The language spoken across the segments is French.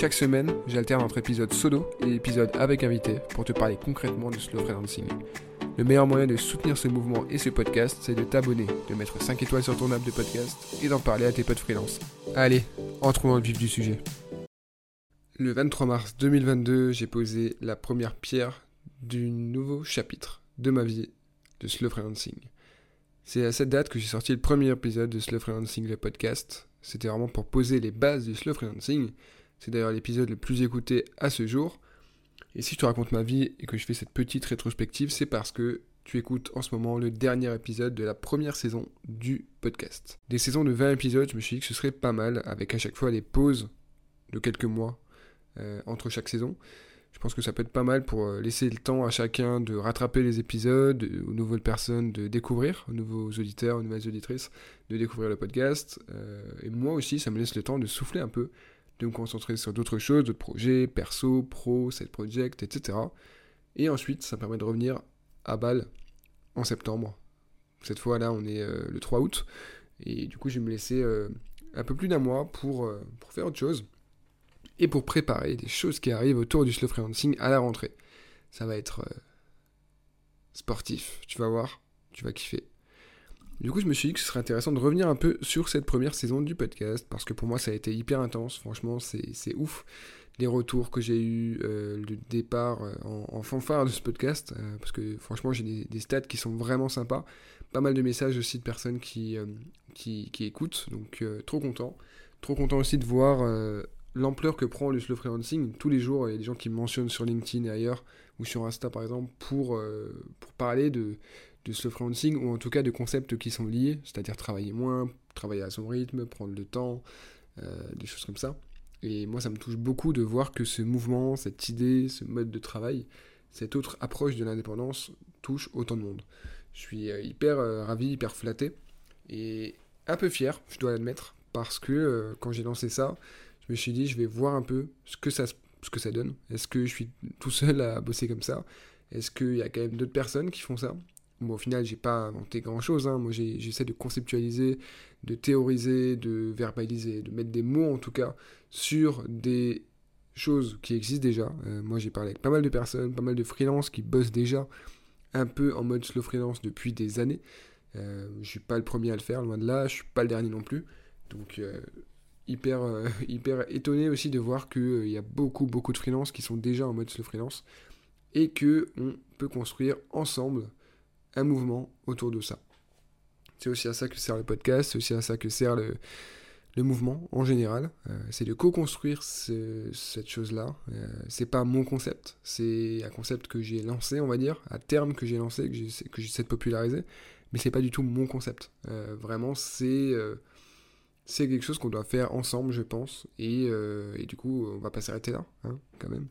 Chaque semaine, j'alterne entre épisodes solo et épisodes avec invité pour te parler concrètement de slow freelancing. Le meilleur moyen de soutenir ce mouvement et ce podcast, c'est de t'abonner, de mettre 5 étoiles sur ton app de podcast et d'en parler à tes potes freelance. Allez, entrons dans le vif du sujet. Le 23 mars 2022, j'ai posé la première pierre du nouveau chapitre de ma vie de slow freelancing. C'est à cette date que j'ai sorti le premier épisode de Slow Freelancing, le podcast. C'était vraiment pour poser les bases du slow freelancing c'est d'ailleurs l'épisode le plus écouté à ce jour. Et si je te raconte ma vie et que je fais cette petite rétrospective, c'est parce que tu écoutes en ce moment le dernier épisode de la première saison du podcast. Des saisons de 20 épisodes, je me suis dit que ce serait pas mal, avec à chaque fois les pauses de quelques mois euh, entre chaque saison. Je pense que ça peut être pas mal pour euh, laisser le temps à chacun de rattraper les épisodes, aux nouvelles personnes de découvrir, aux nouveaux auditeurs, aux nouvelles auditrices de découvrir le podcast. Euh, et moi aussi, ça me laisse le temps de souffler un peu de me concentrer sur d'autres choses, d'autres projets, perso, pro, side project, etc. Et ensuite, ça permet de revenir à Bâle en septembre. Cette fois-là, on est euh, le 3 août. Et du coup, je vais me laisser euh, un peu plus d'un mois pour, euh, pour faire autre chose. Et pour préparer des choses qui arrivent autour du slow freelancing à la rentrée. Ça va être sportif, tu vas voir, tu vas kiffer. Du coup, je me suis dit que ce serait intéressant de revenir un peu sur cette première saison du podcast, parce que pour moi, ça a été hyper intense. Franchement, c'est ouf. Les retours que j'ai eu, euh, le départ euh, en, fanfare de ce podcast, euh, parce que franchement, j'ai des, stats qui sont vraiment sympas. Pas mal de messages aussi de personnes qui, qui, écoutent, donc trop content. Trop content aussi de voir l'ampleur que prend le slow freelancing. Tous les jours, il y a des gens qui me mentionnent sur LinkedIn et ailleurs, ou sur Insta par exemple, pour, pour parler de de freelancing ou en tout cas de concepts qui sont liés, c'est-à-dire travailler moins, travailler à son rythme, prendre le temps, euh, des choses comme ça. Et moi, ça me touche beaucoup de voir que ce mouvement, cette idée, ce mode de travail, cette autre approche de l'indépendance touche autant de monde. Je suis euh, hyper euh, ravi, hyper flatté et un peu fier, je dois l'admettre, parce que quand j'ai lancé ça, je me suis dit, je vais voir un peu ce que ça, ce que ça donne. Est-ce que je suis tout seul à bosser comme ça? Est-ce qu'il y a quand même d'autres personnes qui font ça? Bon, au final, j'ai pas inventé grand chose. Hein. Moi, j'essaie de conceptualiser, de théoriser, de verbaliser, de mettre des mots en tout cas sur des choses qui existent déjà. Euh, moi, j'ai parlé avec pas mal de personnes, pas mal de freelances qui bossent déjà un peu en mode slow freelance depuis des années. Euh, je suis pas le premier à le faire, loin de là. Je suis pas le dernier non plus. Donc, euh, hyper, hyper étonné aussi de voir qu'il y a beaucoup, beaucoup de freelances qui sont déjà en mode slow freelance et que on peut construire ensemble un mouvement autour de ça. C'est aussi à ça que sert le podcast, c'est aussi à ça que sert le, mouvement en général. Euh, c'est de co-construire cette chose-là. Euh, c'est pas mon concept, c'est un concept que j'ai lancé, on va dire, à terme que j'ai lancé, que j'essaie de populariser, mais c'est pas du tout mon concept. Euh, vraiment, c'est c'est quelque chose qu'on doit faire ensemble, je pense, et, du coup, on va pas s'arrêter là, hein, quand même.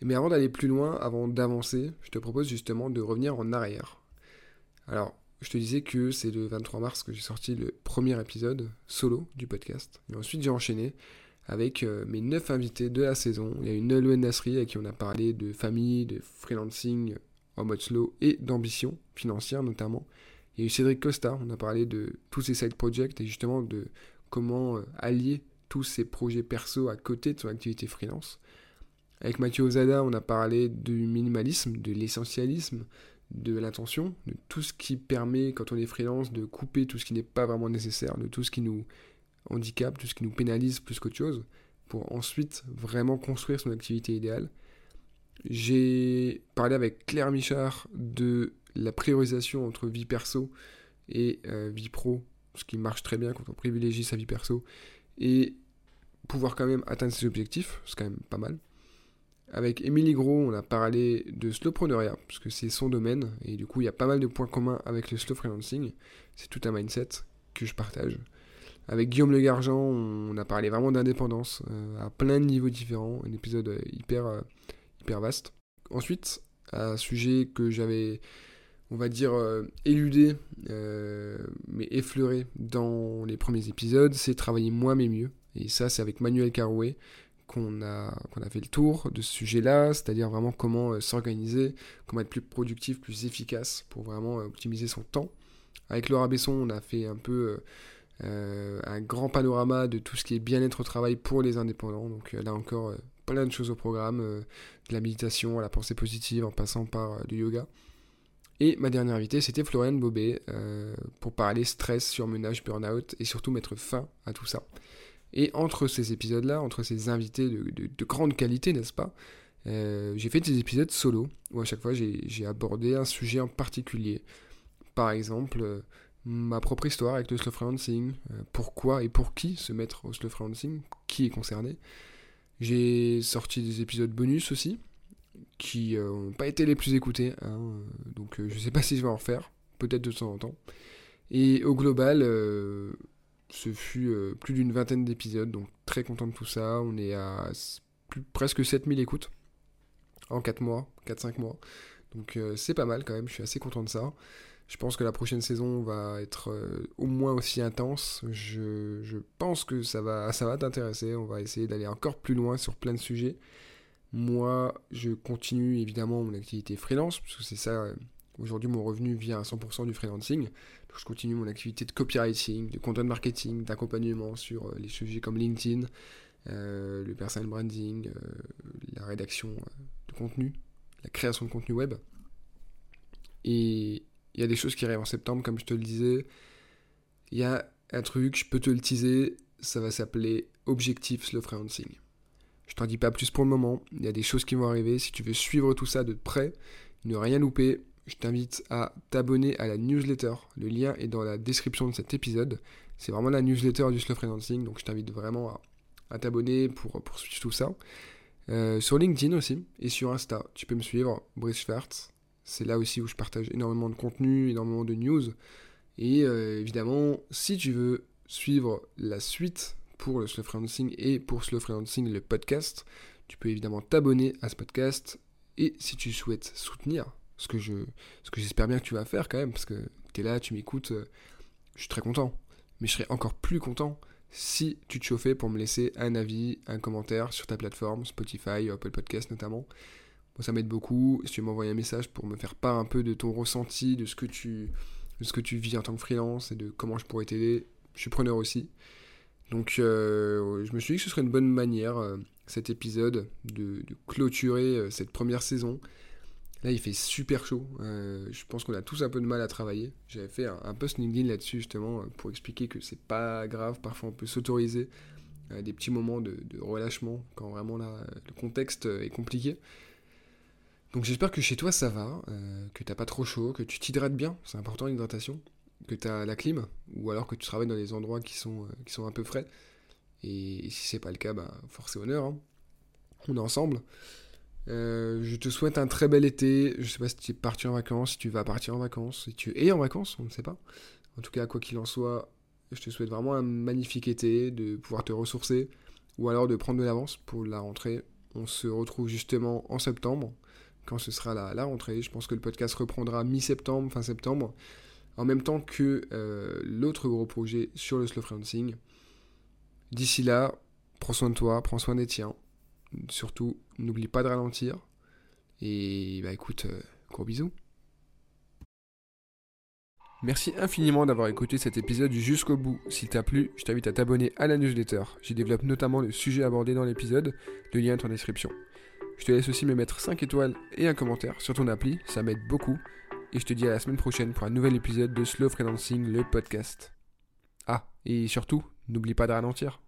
Mais avant d'aller plus loin, avant d'avancer, je te propose justement de revenir en arrière alors, je te disais que c'est le 23 mars que j'ai sorti le premier épisode solo du podcast. Et ensuite, j'ai enchaîné avec euh, mes neuf invités de la saison. Il y a eu Nolwenn Nasri avec qui on a parlé de famille, de freelancing en mode slow et d'ambition financière notamment. Il y a eu Cédric Costa, on a parlé de tous ses side projects et justement de comment euh, allier tous ces projets perso à côté de son activité freelance. Avec Mathieu Ozada, on a parlé du minimalisme, de l'essentialisme, de l'intention, de tout ce qui permet, quand on est freelance, de couper tout ce qui n'est pas vraiment nécessaire, de tout ce qui nous handicape, tout ce qui nous pénalise plus qu'autre chose, pour ensuite vraiment construire son activité idéale. J'ai parlé avec Claire Michard de la priorisation entre vie perso et euh, vie pro, ce qui marche très bien quand on privilégie sa vie perso, et pouvoir quand même atteindre ses objectifs, c'est quand même pas mal. Avec Émilie Gros, on a parlé de slowpreneuriat, parce que c'est son domaine, et du coup, il y a pas mal de points communs avec le slow freelancing. C'est tout un mindset que je partage. Avec Guillaume Le Gargant, on a parlé vraiment d'indépendance à plein de niveaux différents. Un épisode hyper, hyper vaste. Ensuite, un sujet que j'avais, on va dire, éludé, mais effleuré dans les premiers épisodes, c'est travailler moins mais mieux. Et ça, c'est avec Manuel Carouet qu'on a, a fait le tour de ce sujet-là, c'est-à-dire vraiment comment euh, s'organiser, comment être plus productif, plus efficace pour vraiment euh, optimiser son temps. Avec Laura Besson, on a fait un peu euh, un grand panorama de tout ce qui est bien-être au travail pour les indépendants. Donc là encore, plein de choses au programme, de la méditation à la pensée positive en passant par du yoga. Et ma dernière invitée, c'était Floriane Bobet, pour parler stress, surmenage, burn-out et surtout mettre fin à tout ça. Et entre ces épisodes-là, entre ces invités de, grande qualité, n'est-ce pas, euh, j'ai fait des épisodes solo, où à chaque fois j'ai abordé un sujet en particulier. Par exemple, euh, ma propre histoire avec le slow freelancing, euh, pourquoi et pour qui se mettre au slow freelancing, qui est concerné? J'ai sorti des épisodes bonus aussi, qui n'ont pas été les plus écoutés, hein, donc je ne sais pas si je vais en refaire, peut-être de temps en temps. Et au global, ce fut euh, plus d'une vingtaine d'épisodes, donc très content de tout ça. On est à presque 7000 écoutes en 4 mois, 4-5 mois. Donc euh, c'est pas mal quand même, je suis assez content de ça. Je pense que la prochaine saison va être euh, au moins aussi intense. Je, pense que ça va, ça va t'intéresser. On va essayer d'aller encore plus loin sur plein de sujets. Moi, je continue évidemment mon activité freelance, parce que c'est ça Aujourd'hui, mon revenu vient à 100% du freelancing. Je continue mon activité de copywriting, de content marketing, d'accompagnement sur euh, les sujets comme LinkedIn, euh, le personal branding, euh, la rédaction de contenu, la création de contenu web. Et il y a des choses qui arrivent en septembre, comme je te le disais. Il y a un truc, je peux te le teaser, ça va s'appeler Objectif Slow Freelancing. Je t'en dis pas plus pour le moment, il y a des choses qui vont arriver. Si tu veux suivre tout ça de près, ne rien louper, je t'invite à t'abonner à la newsletter. Le lien est dans la description de cet épisode. C'est vraiment la newsletter du Slow Freelancing, donc je t'invite vraiment à, t'abonner pour, suivre tout ça. Euh, sur LinkedIn aussi et sur Insta, tu peux me suivre, Brice Schwartz. C'est là aussi où je partage énormément de contenu, énormément de news. Et euh, évidemment, si tu veux suivre la suite pour le Slow Freelancing et pour Slow Freelancing, le podcast, tu peux évidemment t'abonner à ce podcast. Et si tu souhaites soutenir ce que je, ce que j'espère bien que tu vas faire quand même, parce que tu es là, tu m'écoutes, euh, je suis très content. Mais je serais encore plus content si tu te chauffais pour me laisser un avis, un commentaire sur ta plateforme, Spotify, Apple Podcast notamment. Moi, ça m'aide beaucoup. Si tu veux m'envoyer un message pour me faire part un peu de ton ressenti, de ce que tu, de ce que tu vis en tant que freelance et de comment je pourrais t'aider, je suis preneur aussi. Donc, euh, je me suis dit que ce serait une bonne manière, euh, cet épisode, de, de clôturer cette première saison Là, il fait super chaud. Euh, je pense qu'on a tous un peu de mal à travailler. J'avais fait un, post LinkedIn là-dessus, justement, euh, pour expliquer que c'est pas grave. Parfois, on peut s'autoriser euh, des petits moments de, relâchement quand vraiment le contexte est compliqué. Donc, j'espère que chez toi, ça va, que t'as pas trop chaud, que tu t'hydrates bien. C'est important, l'hydratation. Que tu as la clim, ou alors que tu travailles dans des endroits qui sont, qui sont un peu frais. Et, si c'est pas le cas, bah, force et honneur. Hein. On est ensemble. Euh, je te souhaite un très bel été. Je sais pas si tu es parti en vacances, si tu vas partir en vacances, si tu es en vacances, on ne sait pas. En tout cas, quoi qu'il en soit, je te souhaite vraiment un magnifique été, de pouvoir te ressourcer, ou alors de prendre de l'avance pour la rentrée. On se retrouve justement en septembre, quand ce sera la, rentrée. Je pense que le podcast reprendra mi-septembre, fin septembre, en même temps que euh, l'autre gros projet sur le slow freelancing. D'ici là, prends soin de toi, prends soin des tiens. Surtout, n'oublie pas de ralentir. Et bah écoute, euh, gros bisous. Merci infiniment d'avoir écouté cet épisode jusqu'au bout. S'il t'a plu, je t'invite à t'abonner à la newsletter. J'y développe notamment le sujet abordé dans l'épisode, le lien est en description. Je te laisse aussi me mettre 5 étoiles et un commentaire sur ton appli, ça m'aide beaucoup. Et je te dis à la semaine prochaine pour un nouvel épisode de Slow Freelancing, le podcast. Ah, et surtout, n'oublie pas de ralentir.